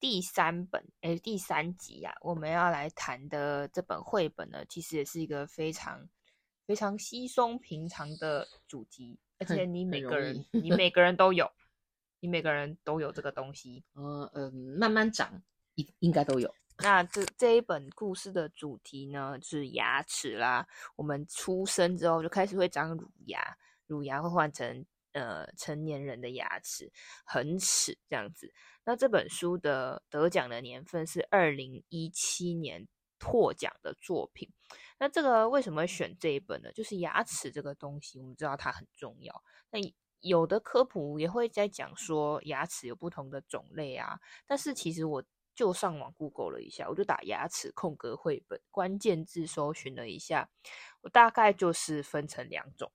第三本，诶，第三集呀、啊，我们要来谈的这本绘本呢，其实也是一个非常非常稀松平常的主题，而且你每个人，你每个人都有，你每个人都有这个东西，呃呃，慢慢长，应应该都有。那这这一本故事的主题呢，是牙齿啦。我们出生之后就开始会长乳牙，乳牙会换成呃成年人的牙齿，恒齿这样子。那这本书的得奖的年份是二零一七年获奖的作品。那这个为什么选这一本呢？就是牙齿这个东西，我们知道它很重要。那有的科普也会在讲说牙齿有不同的种类啊。但是其实我就上网 Google 了一下，我就打牙齿空格绘本关键字搜寻了一下，我大概就是分成两种。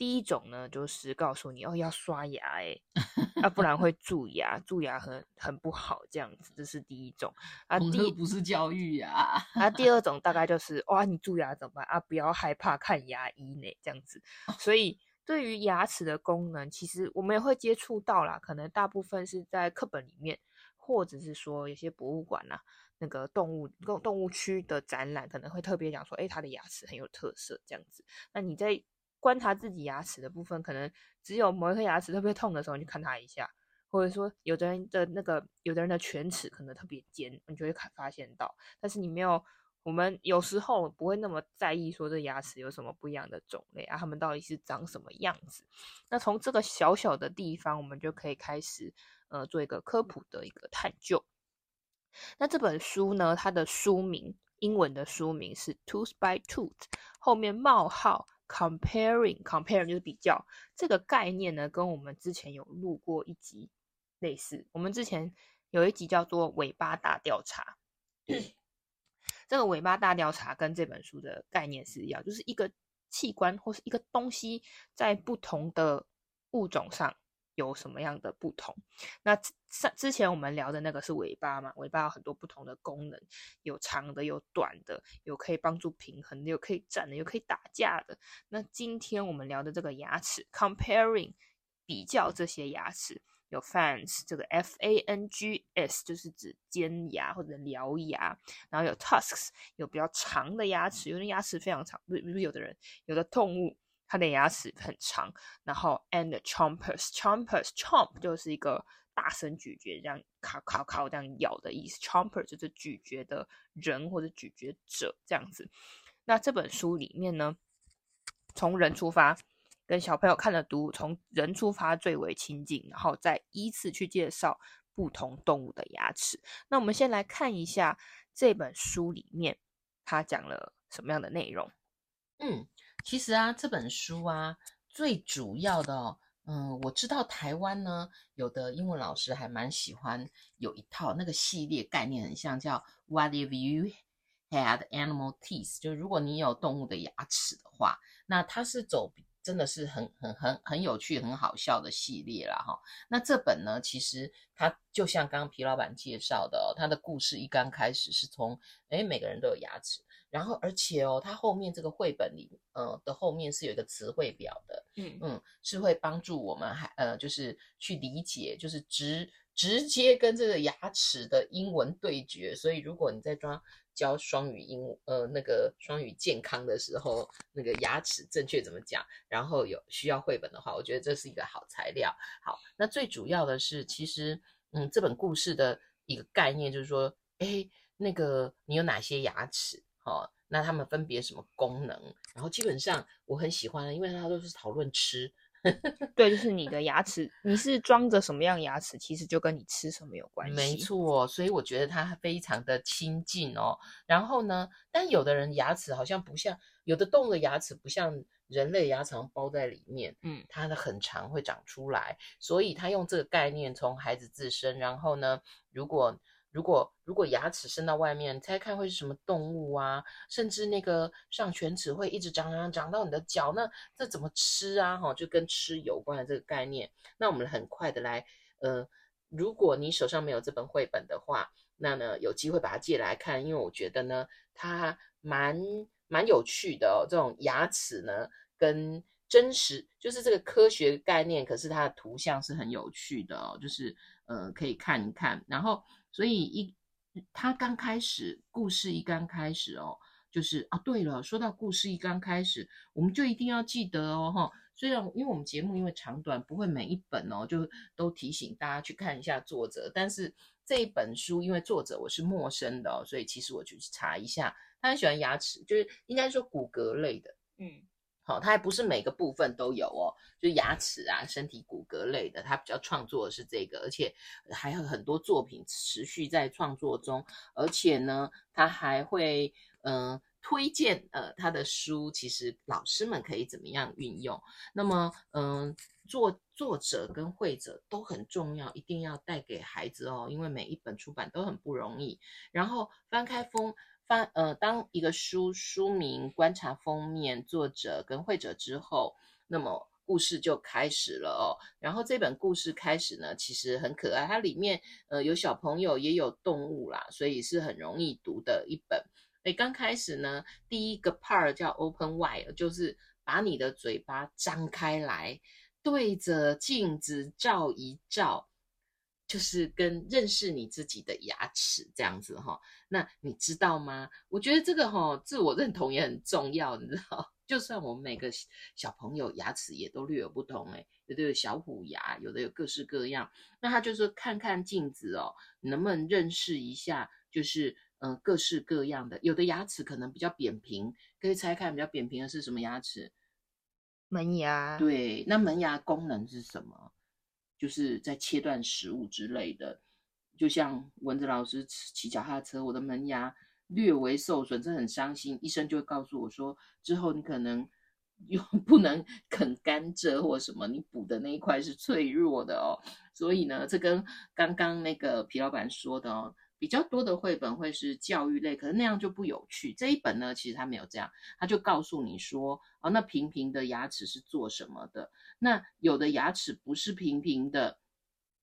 第一种呢，就是告诉你哦，要刷牙哎，啊，不然会蛀牙，蛀牙很很不好，这样子，这是第一种啊。第一不是教育呀。啊，第二种大概 就是哇，你蛀牙怎么办啊？不要害怕，看牙医呢，这样子。所以对于牙齿的功能，其实我们也会接触到啦，可能大部分是在课本里面，或者是说有些博物馆呐，那个动物动动物区的展览，可能会特别讲说，哎，它的牙齿很有特色，这样子。那你在观察自己牙齿的部分，可能只有某一颗牙齿特别痛的时候，你去看它一下，或者说有的人的那个，有的人的犬齿可能特别尖，你就会看发现到。但是你没有，我们有时候不会那么在意说这牙齿有什么不一样的种类啊，它们到底是长什么样子。那从这个小小的地方，我们就可以开始呃做一个科普的一个探究。那这本书呢，它的书名英文的书名是 Tooth by Tooth，后面冒号。Comparing, comparing 就是比较这个概念呢，跟我们之前有录过一集类似。我们之前有一集叫做“尾巴大调查” 这个“尾巴大调查”跟这本书的概念是一样，就是一个器官或是一个东西在不同的物种上。有什么样的不同？那上之前我们聊的那个是尾巴嘛？尾巴有很多不同的功能，有长的，有短的，有可以帮助平衡的，有可以站的，有可以打架的。那今天我们聊的这个牙齿，comparing 比较这些牙齿，有 fangs 这个 F A N G S 就是指尖牙或者獠牙，然后有 tusks 有比较长的牙齿，有的牙齿非常长，不是不是有的人有的动物。它的牙齿很长，然后 and chompers，chompers，chomp 就是一个大声咀嚼，这样咔咔咔这样咬的意思。chomper 就是咀嚼的人或者咀嚼者这样子。那这本书里面呢，从人出发，跟小朋友看的读，从人出发最为亲近，然后再依次去介绍不同动物的牙齿。那我们先来看一下这本书里面它讲了什么样的内容。嗯。其实啊，这本书啊，最主要的哦，嗯，我知道台湾呢，有的英文老师还蛮喜欢有一套那个系列概念，很像叫 What if you had animal teeth？就如果你有动物的牙齿的话，那它是走真的是很很很很有趣、很好笑的系列啦哈。那这本呢，其实它就像刚刚皮老板介绍的哦，它的故事一刚开始是从诶每个人都有牙齿。然后，而且哦，它后面这个绘本里，呃的后面是有一个词汇表的，嗯嗯，是会帮助我们还呃，就是去理解，就是直直接跟这个牙齿的英文对决。所以，如果你在抓教双语英，呃，那个双语健康的时候，那个牙齿正确怎么讲，然后有需要绘本的话，我觉得这是一个好材料。好，那最主要的是，其实，嗯，这本故事的一个概念就是说，哎，那个你有哪些牙齿？哦，那他们分别什么功能？然后基本上我很喜欢，因为它都是讨论吃。对，就是你的牙齿，你是装着什么样牙齿，其实就跟你吃什么有关系。没错，所以我觉得它非常的亲近哦。然后呢，但有的人牙齿好像不像，有的动物的牙齿不像人类牙齿包在里面，嗯，它的很长会长出来，所以他用这个概念从孩子自身，然后呢，如果如果如果牙齿伸到外面，你猜看会是什么动物啊？甚至那个上犬齿会一直长长长到你的脚，那这怎么吃啊？哈，就跟吃有关的这个概念。那我们很快的来，呃，如果你手上没有这本绘本的话，那呢有机会把它借来看，因为我觉得呢它蛮蛮有趣的哦。这种牙齿呢跟真实就是这个科学概念，可是它的图像是很有趣的哦，就是呃可以看一看，然后。所以一，他刚开始故事一刚开始哦，就是啊，对了，说到故事一刚开始，我们就一定要记得哦，哈。虽然因为我们节目因为长短不会每一本哦，就都提醒大家去看一下作者，但是这一本书因为作者我是陌生的哦，所以其实我就去查一下，他很喜欢牙齿，就是应该说骨骼类的，嗯。哦，它还不是每个部分都有哦，就牙齿啊、身体骨骼类的，它比较创作的是这个，而且还有很多作品持续在创作中，而且呢，他还会嗯、推荐呃他的书，其实老师们可以怎么样运用。那么嗯、作作者跟绘者都很重要，一定要带给孩子哦，因为每一本出版都很不容易。然后翻开封。呃，当一个书书名、观察封面、作者跟绘者之后，那么故事就开始了哦。然后这本故事开始呢，其实很可爱，它里面呃有小朋友也有动物啦，所以是很容易读的一本。诶，刚开始呢，第一个 part 叫 Open Wide，就是把你的嘴巴张开来，对着镜子照一照。就是跟认识你自己的牙齿这样子哈，那你知道吗？我觉得这个哈自我认同也很重要，你知道？就算我们每个小朋友牙齿也都略有不同，诶，有的有小虎牙，有的有各式各样。那他就是看看镜子哦，能不能认识一下？就是嗯，各式各样的，有的牙齿可能比较扁平，可以猜看比较扁平的是什么牙齿？门牙。对，那门牙功能是什么？就是在切断食物之类的，就像蚊子老师骑脚踏车，我的门牙略微受损，这很伤心。医生就会告诉我说，之后你可能又 不能啃甘蔗或什么，你补的那一块是脆弱的哦。所以呢，这跟刚刚那个皮老板说的哦。比较多的绘本会是教育类，可是那样就不有趣。这一本呢，其实它没有这样，它就告诉你说，哦，那平平的牙齿是做什么的？那有的牙齿不是平平的，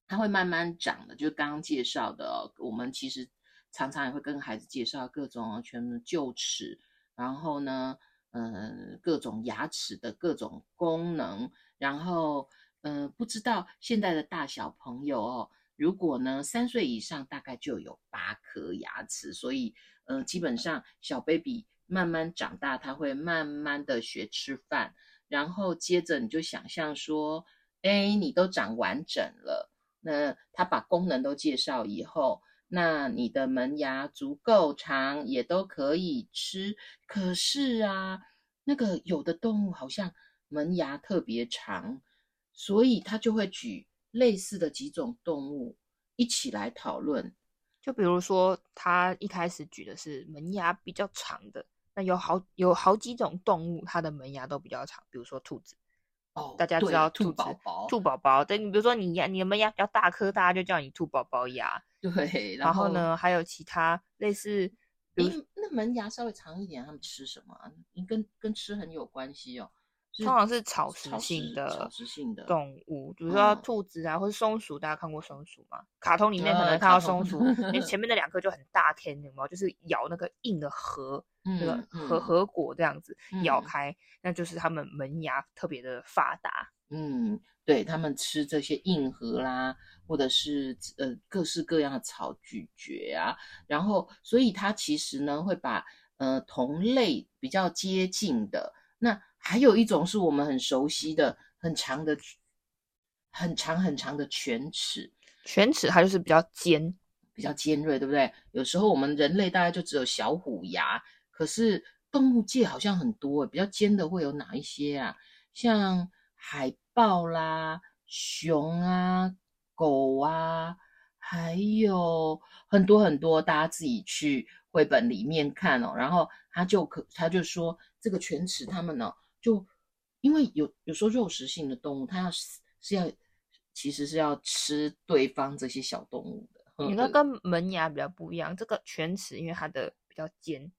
它会慢慢长的，就刚刚介绍的。我们其实常常也会跟孩子介绍各种全臼齿，然后呢，嗯，各种牙齿的各种功能，然后，嗯，不知道现在的大小朋友哦。如果呢，三岁以上大概就有八颗牙齿，所以呃，基本上小 baby 慢慢长大，他会慢慢的学吃饭，然后接着你就想象说，哎，你都长完整了，那他把功能都介绍以后，那你的门牙足够长，也都可以吃。可是啊，那个有的动物好像门牙特别长，所以他就会举。类似的几种动物一起来讨论，就比如说他一开始举的是门牙比较长的，那有好有好几种动物，它的门牙都比较长，比如说兔子。哦，大家知道兔子，兔宝宝，兔宝宝。对，你比如说你牙，你的门牙比较大颗，大家就叫你兔宝宝牙。对，然后，呢，还有其他类似，比那门牙稍微长一点，他们吃什么？你跟跟吃很有关系哦。通常是草食性的动物，比如说兔子啊，或者松鼠。大家看过松鼠吗？卡通里面可能看到松鼠，因为前面那两颗就很大天，有没有？就是咬那个硬的核，那个核核果这样子咬开，那就是它们门牙特别的发达。嗯，对，它们吃这些硬核啦，或者是呃各式各样的草咀嚼啊，然后所以它其实呢会把呃同类比较接近的那。还有一种是我们很熟悉的，很长的、很长很长的犬齿。犬齿它就是比较尖，比较尖锐，对不对？有时候我们人类大概就只有小虎牙，可是动物界好像很多，比较尖的会有哪一些啊？像海豹啦、熊啊、狗啊，还有很多很多，大家自己去绘本里面看哦。然后他就可他就说，这个犬齿他们呢、哦。就因为有有时候肉食性的动物，它要是要其实是要吃对方这些小动物的，你那跟门牙比较不一样。这个犬齿因为它的比较尖，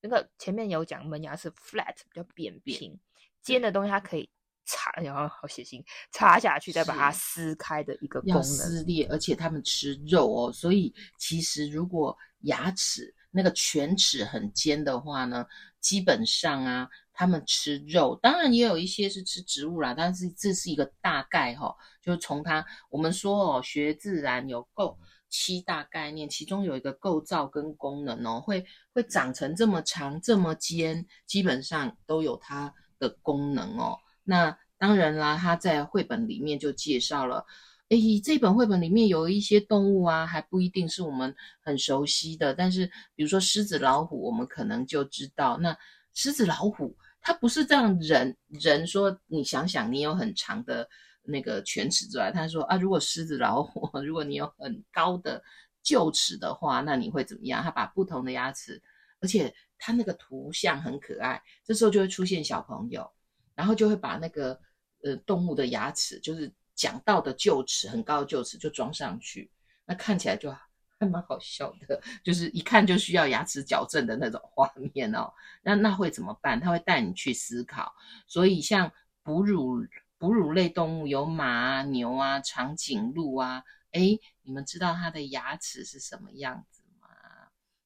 那个前面有讲门牙是 flat 比较扁平，尖的东西它可以插，然后好血腥，插下去再把它撕开的一个功能。撕裂，而且它们吃肉哦，所以其实如果牙齿那个犬齿很尖的话呢，基本上啊。他们吃肉，当然也有一些是吃植物啦，但是这是一个大概哈、哦，就是从它我们说哦，学自然有构七大概念，其中有一个构造跟功能哦，会会长成这么长这么尖，基本上都有它的功能哦。那当然啦，它在绘本里面就介绍了，诶，这本绘本里面有一些动物啊，还不一定是我们很熟悉的，但是比如说狮子、老虎，我们可能就知道。那狮子、老虎。它不是这样人，人说，你想想，你有很长的那个犬齿之外，他说啊，如果狮子、老虎，如果你有很高的臼齿的话，那你会怎么样？他把不同的牙齿，而且他那个图像很可爱，这时候就会出现小朋友，然后就会把那个呃动物的牙齿，就是讲到的臼齿，很高的臼齿就装上去，那看起来就。还蛮好笑的，就是一看就需要牙齿矫正的那种画面哦。那那会怎么办？他会带你去思考。所以像哺乳哺乳类动物有马啊、牛啊、长颈鹿啊，诶，你们知道它的牙齿是什么样子吗？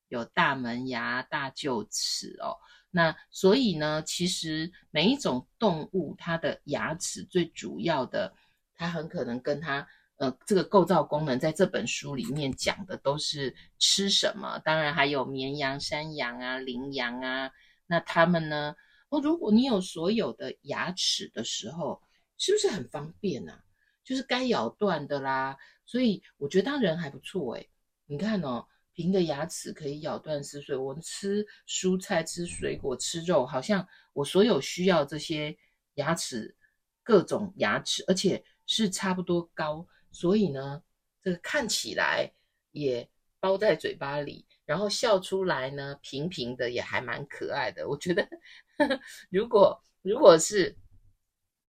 有大门牙、大臼齿哦。那所以呢，其实每一种动物它的牙齿最主要的，它很可能跟它。呃，这个构造功能在这本书里面讲的都是吃什么，当然还有绵羊、山羊啊、羚羊啊。那他们呢？哦，如果你有所有的牙齿的时候，是不是很方便啊？就是该咬断的啦。所以我觉得当人还不错诶。你看哦，平的牙齿可以咬断撕碎。我吃蔬菜、吃水果、吃肉，好像我所有需要这些牙齿，各种牙齿，而且是差不多高。所以呢，这个看起来也包在嘴巴里，然后笑出来呢，平平的也还蛮可爱的。我觉得，呵呵，如果如果是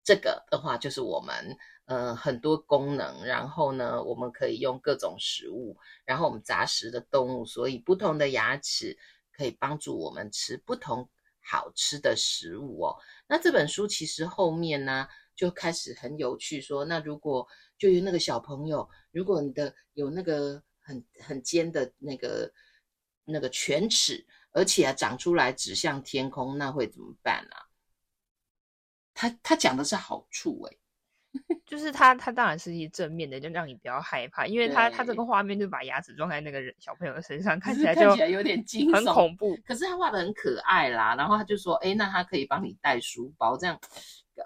这个的话，就是我们呃很多功能，然后呢，我们可以用各种食物，然后我们杂食的动物，所以不同的牙齿可以帮助我们吃不同好吃的食物哦。那这本书其实后面呢，就开始很有趣，说那如果。就有那个小朋友，如果你的有那个很很尖的那个那个犬齿，而且啊长出来指向天空，那会怎么办啊？他他讲的是好处哎、欸，就是他他当然是一正面的，就让你不要害怕，因为他他这个画面就把牙齿装在那个人小朋友的身上，看起来就看起来有点惊悚，很恐怖。可是他画的很可爱啦，然后他就说，哎，那他可以帮你带书包，这样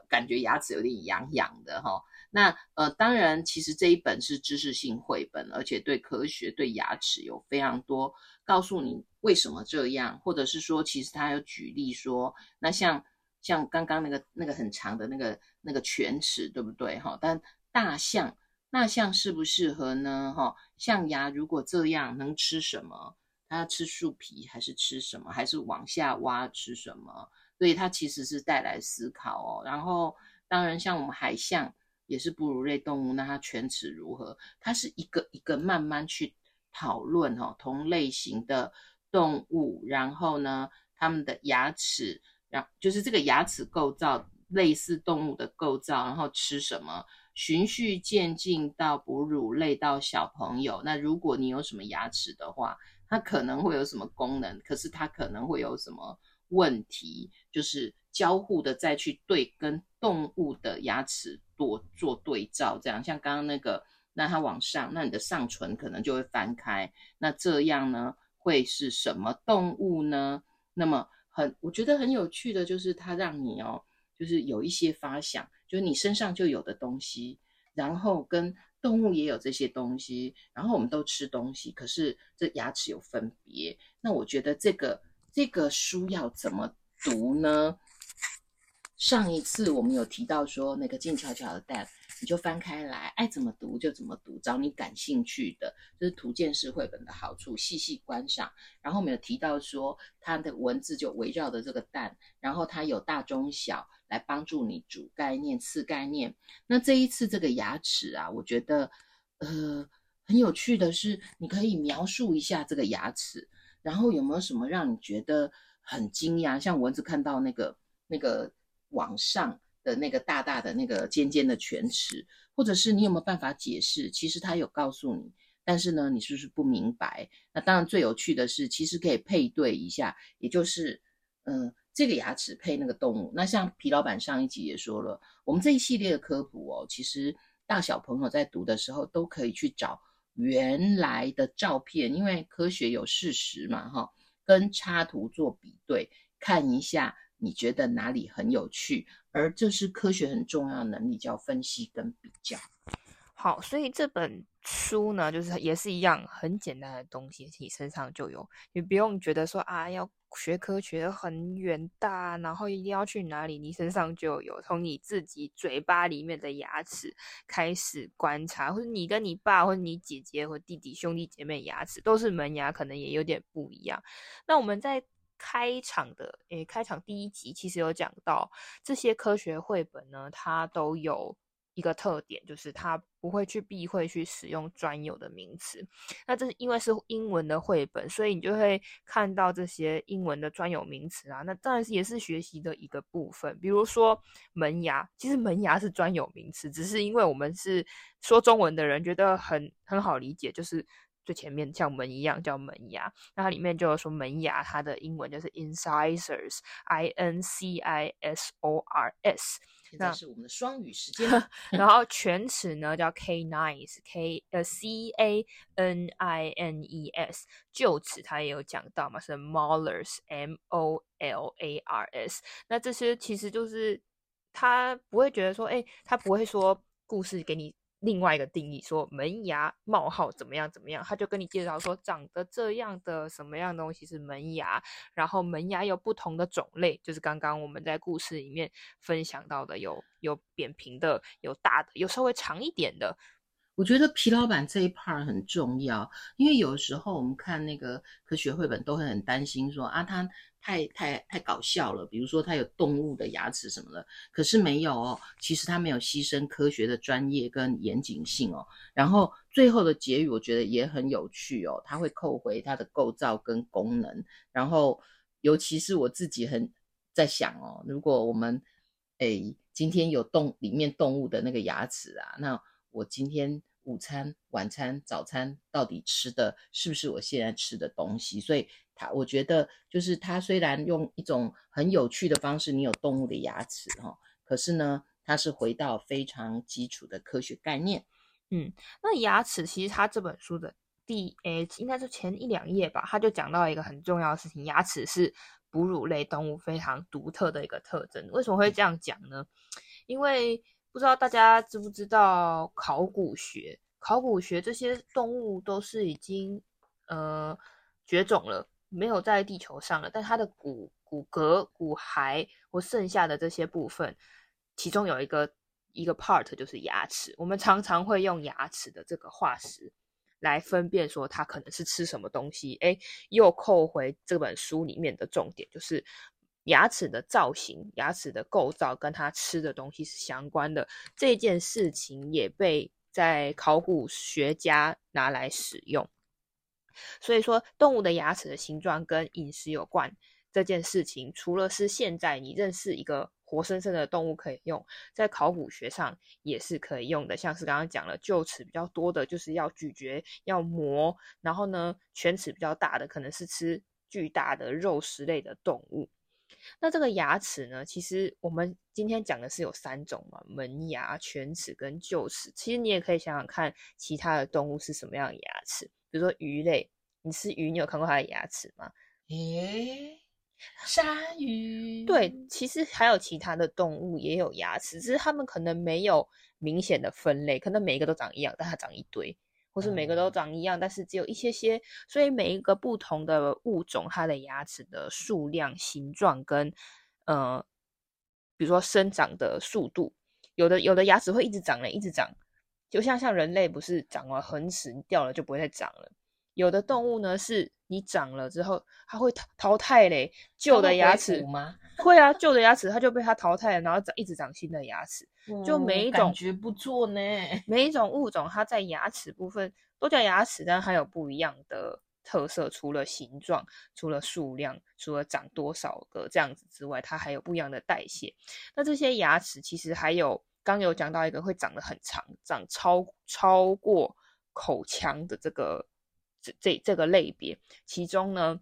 感觉牙齿有点痒痒的哈。那呃，当然，其实这一本是知识性绘本，而且对科学、对牙齿有非常多告诉你为什么这样，或者是说，其实他有举例说，那像像刚刚那个那个很长的那个那个犬齿，对不对？哈，但大象大象适不适合呢？哈，象牙如果这样能吃什么？它要吃树皮还是吃什么？还是往下挖吃什么？所以它其实是带来思考哦。然后当然，像我们海象。也是哺乳类动物，那它犬齿如何？它是一个一个慢慢去讨论哦，同类型的动物，然后呢，它们的牙齿，然就是这个牙齿构造类似动物的构造，然后吃什么，循序渐进到哺乳类到小朋友。那如果你有什么牙齿的话，它可能会有什么功能？可是它可能会有什么问题？就是交互的再去对跟动物的牙齿。多做对照，这样像刚刚那个，那它往上，那你的上唇可能就会翻开，那这样呢会是什么动物呢？那么很，我觉得很有趣的就是它让你哦，就是有一些发想，就是你身上就有的东西，然后跟动物也有这些东西，然后我们都吃东西，可是这牙齿有分别。那我觉得这个这个书要怎么读呢？上一次我们有提到说，那个静悄悄的蛋，你就翻开来，爱怎么读就怎么读，找你感兴趣的，就是图鉴式绘本的好处，细细观赏。然后我们有提到说，它的文字就围绕着这个蛋，然后它有大中小来帮助你主概念、次概念。那这一次这个牙齿啊，我觉得，呃很有趣的是，你可以描述一下这个牙齿，然后有没有什么让你觉得很惊讶？像蚊子看到那个那个往上的那个大大的那个尖尖的犬齿，或者是你有没有办法解释？其实他有告诉你，但是呢，你是不是不明白？那当然最有趣的是，其实可以配对一下，也就是嗯、这个牙齿配那个动物。那像皮老板上一集也说了，我们这一系列的科普哦，其实大小朋友在读的时候都可以去找。原来的照片，因为科学有事实嘛，哈，跟插图做比对，看一下你觉得哪里很有趣，而这是科学很重要的能力，叫分析跟比较。好，所以这本书呢，就是也是一样很简单的东西，你身上就有，你不用觉得说啊要。学科学很远大，然后一定要去哪里？你身上就有，从你自己嘴巴里面的牙齿开始观察，或者你跟你爸，或者你姐姐或弟弟兄弟姐妹牙齿都是门牙，可能也有点不一样。那我们在开场的，诶，开场第一集其实有讲到这些科学绘本呢，它都有。一个特点就是它不会去避讳去使用专有的名词，那这是因为是英文的绘本，所以你就会看到这些英文的专有名词啊。那当然是也是学习的一个部分。比如说门牙，其实门牙是专有名词，只是因为我们是说中文的人觉得很很好理解，就是最前面像门一样叫门牙。那它里面就有说门牙，它的英文就是 incisors，I N C I S O R S。那是我们的双语时间。然后犬齿呢叫 canines，K 呃 C A N I N E S。臼齿它也有讲到嘛，是 molars，M O L A R S。那这些其实就是他不会觉得说，哎，他不会说故事给你。另外一个定义说门牙冒号怎么样怎么样，他就跟你介绍说长得这样的什么样东西是门牙，然后门牙有不同的种类，就是刚刚我们在故事里面分享到的，有有扁平的，有大的，有稍微长一点的。我觉得皮老板这一 part 很重要，因为有时候我们看那个科学绘本都会很担心说啊，他。太太太搞笑了，比如说它有动物的牙齿什么的，可是没有哦，其实它没有牺牲科学的专业跟严谨性哦。然后最后的结语我觉得也很有趣哦，它会扣回它的构造跟功能。然后尤其是我自己很在想哦，如果我们诶今天有动里面动物的那个牙齿啊，那我今天。午餐、晚餐、早餐到底吃的是不是我现在吃的东西？所以他，我觉得就是他虽然用一种很有趣的方式，你有动物的牙齿哈，可是呢，它是回到非常基础的科学概念。嗯，那牙齿其实他这本书的第诶，应该是前一两页吧，他就讲到一个很重要的事情：牙齿是哺乳类动物非常独特的一个特征。为什么会这样讲呢？因为不知道大家知不知道考古学？考古学这些动物都是已经呃绝种了，没有在地球上了。但它的骨骨骼、骨骸或剩下的这些部分，其中有一个一个 part 就是牙齿。我们常常会用牙齿的这个化石来分辨说它可能是吃什么东西。诶，又扣回这本书里面的重点，就是。牙齿的造型、牙齿的构造跟它吃的东西是相关的，这件事情也被在考古学家拿来使用。所以说，动物的牙齿的形状跟饮食有关这件事情，除了是现在你认识一个活生生的动物可以用，在考古学上也是可以用的。像是刚刚讲了，臼齿比较多的就是要咀嚼、要磨，然后呢，犬齿比较大的可能是吃巨大的肉食类的动物。那这个牙齿呢？其实我们今天讲的是有三种嘛，门牙、犬齿跟臼齿。其实你也可以想想看，其他的动物是什么样的牙齿？比如说鱼类，你吃鱼，你有看过它的牙齿吗？诶，鲨鱼。对，其实还有其他的动物也有牙齿，只是它们可能没有明显的分类，可能每一个都长一样，但它长一堆。或是每个都长一样，但是只有一些些，所以每一个不同的物种，它的牙齿的数量、形状跟，呃，比如说生长的速度，有的有的牙齿会一直长嘞，一直长，就像像人类不是长了恒齿掉了就不会再长了，有的动物呢是你长了之后它会淘汰嘞，旧的牙齿吗？会啊，旧的牙齿它就被它淘汰了，然后长一直长新的牙齿，就每一种、嗯、感觉不错呢。每一种物种它在牙齿部分都叫牙齿，但它有不一样的特色，除了形状、除了数量、除了长多少个这样子之外，它还有不一样的代谢。那这些牙齿其实还有刚有讲到一个会长得很长，长超超过口腔的这个这这这个类别，其中呢。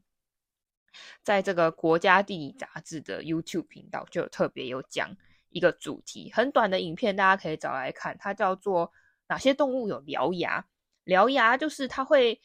在这个国家地理杂志的 YouTube 频道就有特别有讲一个主题，很短的影片，大家可以找来看。它叫做哪些动物有獠牙？獠牙就是它会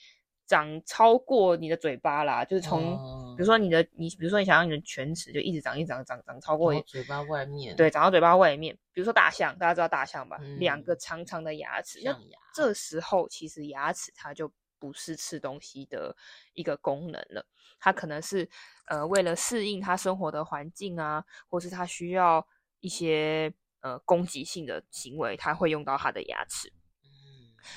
长超过你的嘴巴啦，就是从、比如说你的你，比如说你想让你的犬齿就一直长，一直长，长长超过嘴巴外面，对，长到嘴巴外面。比如说大象，大家知道大象吧？嗯、两个长长的牙齿，象牙。这时候其实牙齿它就。不是吃东西的一个功能了，它可能是呃为了适应它生活的环境啊，或是它需要一些呃攻击性的行为，它会用到它的牙齿。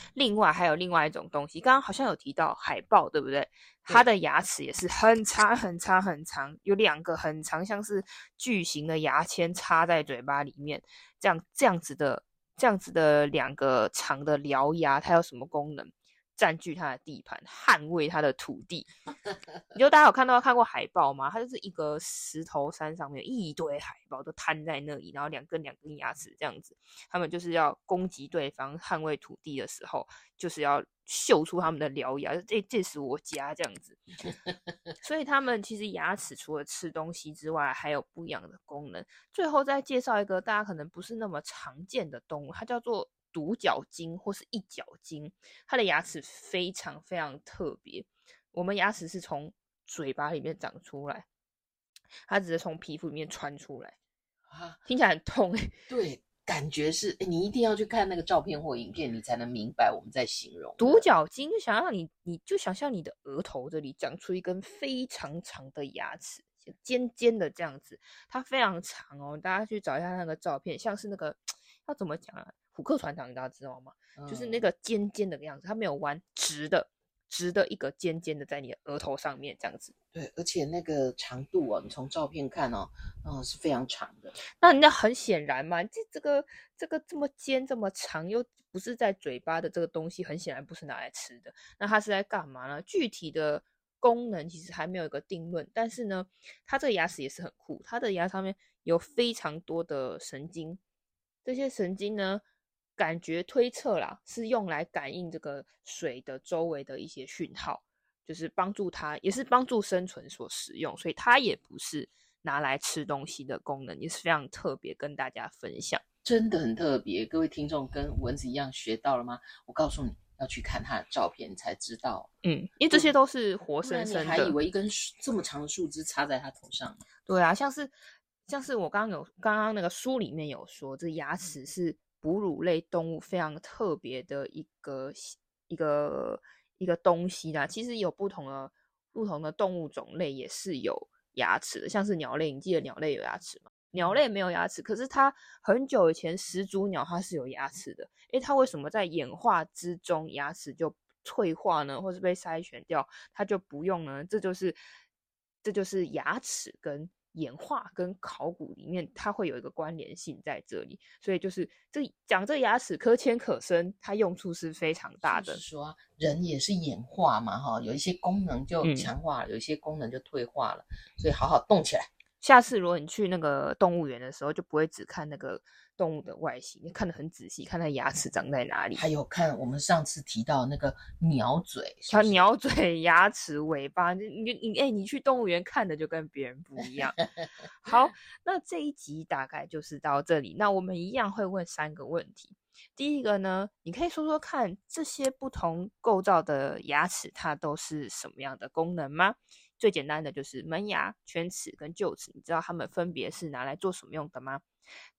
嗯，另外还有另外一种东西，刚刚好像有提到海豹，对不对？它的牙齿也是很长很长很长，有两个很长，像是巨型的牙签插在嘴巴里面，这样这样子的这样子的两个长的獠牙，它有什么功能？占据他的地盘，捍卫他的土地。你就大家有看到看过海豹吗？它就是一个石头山上面一堆海豹都瘫在那里，然后两根两根牙齿这样子。他们就是要攻击对方、捍卫土地的时候，就是要秀出他们的獠牙，这这是我家这样子。所以他们其实牙齿除了吃东西之外，还有不一样的功能。最后再介绍一个大家可能不是那么常见的动物，它叫做。独角鲸或是一角鲸，它的牙齿非常非常特别。我们牙齿是从嘴巴里面长出来，它只是从皮肤里面穿出来啊，听起来很痛欸。对，感觉是你一定要去看那个照片或影片，你才能明白我们在形容独角鲸。就想让你，你就想象你的额头这里长出一根非常长的牙齿，尖尖的这样子，它非常长哦。大家去找一下那个照片，像是那个 要怎么讲啊？虎克船长，你大家知道吗？嗯、就是那个尖尖的样子，它没有弯，直的，直的一个尖尖的在你的额头上面这样子。对，而且那个长度啊，你从照片看哦，嗯，是非常长的。那人家很显然嘛，这这个这个这么尖这么长，又不是在嘴巴的这个东西，很显然不是拿来吃的。那它是在干嘛呢？具体的功能其实还没有一个定论。但是呢，它这个牙齿也是很酷，它的牙上面有非常多的神经，这些神经呢。感觉推测啦，是用来感应这个水的周围的一些讯号，就是帮助它，也是帮助生存所使用，所以它也不是拿来吃东西的功能，也是非常特别，跟大家分享。真的很特别，各位听众跟蚊子一样学到了吗？我告诉你要去看它的照片才知道。嗯，因为这些都是活生生的。你还以为一根这么长的树枝插在它头上？对啊，像是像是我刚刚有刚刚那个书里面有说，这牙齿是。哺乳类动物非常特别的一个一个一个东西啦，其实有不同的不同的动物种类也是有牙齿的，像是鸟类，你记得鸟类有牙齿吗？鸟类没有牙齿，可是它很久以前始祖鸟它是有牙齿的，诶，它为什么在演化之中牙齿就退化呢？或是被筛选掉，它就不用呢？这就是这就是牙齿跟。演化跟考古里面，它会有一个关联性在这里，所以就是这讲这牙齿可浅可深，它用处是非常大的。是说人也是演化嘛，哈，有一些功能就强化了，嗯、有一些功能就退化了，所以好好动起来。下次如果你去那个动物园的时候，就不会只看那个动物的外形，你看得很仔细，看它牙齿长在哪里。还有看我们上次提到那个鸟嘴，它鸟嘴、牙齿、尾巴，你你你，哎、欸，你去动物园看的就跟别人不一样。好，那这一集大概就是到这里。那我们一样会问三个问题。第一个呢，你可以说说看，这些不同构造的牙齿，它都是什么样的功能吗？最简单的就是门牙、犬齿跟臼齿，你知道它们分别是拿来做什么用的吗？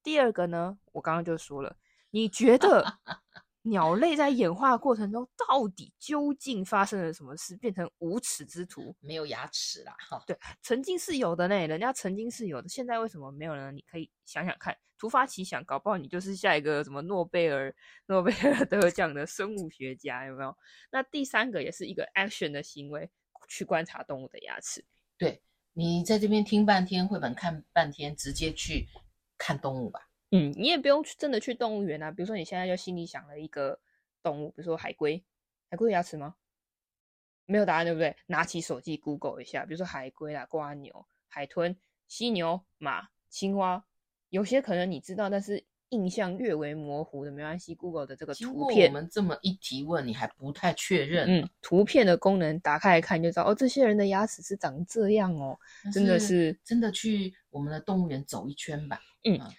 第二个呢，我刚刚就说了，你觉得 鸟类在演化过程中到底究竟发生了什么事，变成无齿之徒？没有牙齿啦，哈，对，曾经是有的呢，人家曾经是有的，现在为什么没有呢？你可以想想看，突发奇想，搞不好你就是下一个什么诺贝尔诺贝尔得奖的生物学家，有没有？那第三个也是一个 action 的行为。去观察动物的牙齿，对，你在这边听半天，绘本看半天，直接去看动物吧。嗯，你也不用去真的去动物园啊。比如说你现在就心里想了一个动物，比如说海龟，海龟有牙齿吗？没有答案，对不对？拿起手机 Google 一下，比如说海龟啦、瓜牛、海豚、犀牛、马、青蛙，有些可能你知道，但是印象略为模糊的，没关系。Google 的这个图片，我们这么一提问，你还不太确认。嗯，图片的功能打开来看就知道，哦，这些人的牙齿是长这样哦，真的是真的去我们的动物园走一圈吧。嗯。嗯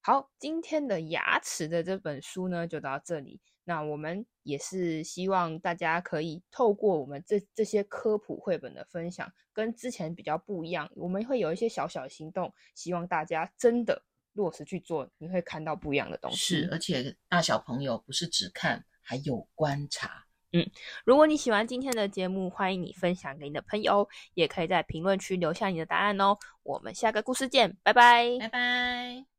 好，今天的牙齿的这本书呢，就到这里。那我们也是希望大家可以透过我们这这些科普绘本的分享，跟之前比较不一样。我们会有一些小小的行动，希望大家真的落实去做，你会看到不一样的东西。是，而且大小朋友不是只看，还有观察。嗯，如果你喜欢今天的节目，欢迎你分享给你的朋友，也可以在评论区留下你的答案哦。我们下个故事见，拜拜，拜拜。